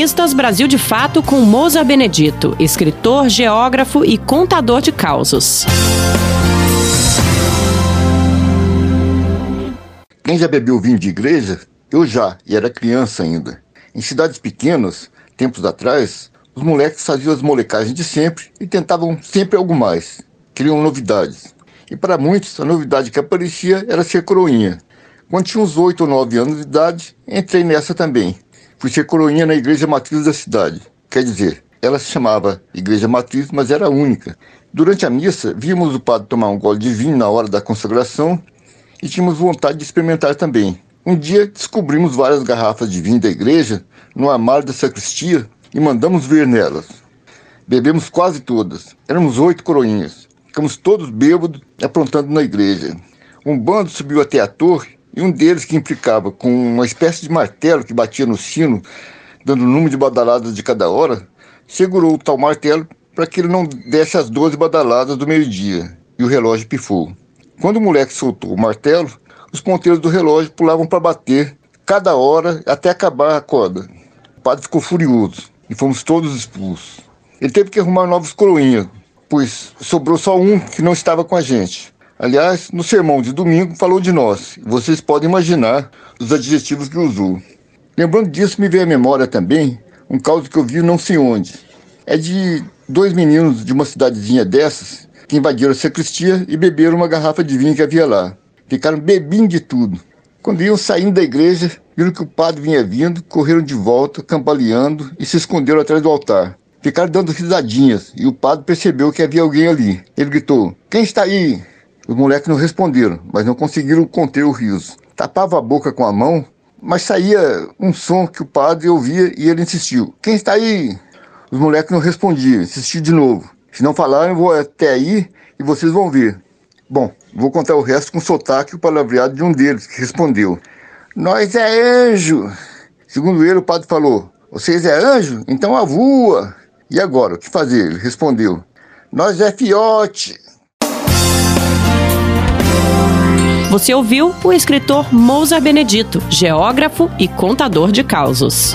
Colunistas Brasil de Fato com Moza Benedito, escritor, geógrafo e contador de causos. Quem já bebeu vinho de igreja? Eu já, e era criança ainda. Em cidades pequenas, tempos atrás, os moleques faziam as molecagens de sempre e tentavam sempre algo mais. Queriam novidades. E para muitos, a novidade que aparecia era ser coroinha. Quando tinha uns oito ou nove anos de idade, entrei nessa também. Fui ser coroinha na igreja matriz da cidade. Quer dizer, ela se chamava Igreja Matriz, mas era única. Durante a missa, víamos o padre tomar um gole de vinho na hora da consagração e tínhamos vontade de experimentar também. Um dia descobrimos várias garrafas de vinho da igreja no armário da sacristia e mandamos ver nelas. Bebemos quase todas. Éramos oito coroinhas. Ficamos todos bêbados aprontando na igreja. Um bando subiu até a torre e um deles, que implicava com uma espécie de martelo que batia no sino, dando o número de badaladas de cada hora, segurou o tal martelo para que ele não desse as 12 badaladas do meio-dia e o relógio pifou. Quando o moleque soltou o martelo, os ponteiros do relógio pulavam para bater cada hora até acabar a corda. O padre ficou furioso e fomos todos expulsos. Ele teve que arrumar novos coroinhas, pois sobrou só um que não estava com a gente. Aliás, no sermão de domingo falou de nós. Vocês podem imaginar os adjetivos que usou. Lembrando disso, me veio à memória também um caso que eu vi não sei onde. É de dois meninos de uma cidadezinha dessas que invadiram a sacristia e beberam uma garrafa de vinho que havia lá. Ficaram bebendo de tudo. Quando iam saindo da igreja, viram que o padre vinha vindo, correram de volta, cambaleando e se esconderam atrás do altar. Ficaram dando risadinhas e o padre percebeu que havia alguém ali. Ele gritou: Quem está aí? Os moleques não responderam, mas não conseguiram conter o riso. Tapava a boca com a mão, mas saía um som que o padre ouvia e ele insistiu: Quem está aí? Os moleques não respondiam, insistiu de novo. Se não falarem, vou até aí e vocês vão ver. Bom, vou contar o resto com sotaque e o palavreado de um deles, que respondeu: Nós é anjo. Segundo ele, o padre falou: Vocês é anjo? Então avua. E agora, o que fazer? Ele respondeu: Nós é fiote. Você ouviu o escritor Mousa Benedito, geógrafo e contador de causos.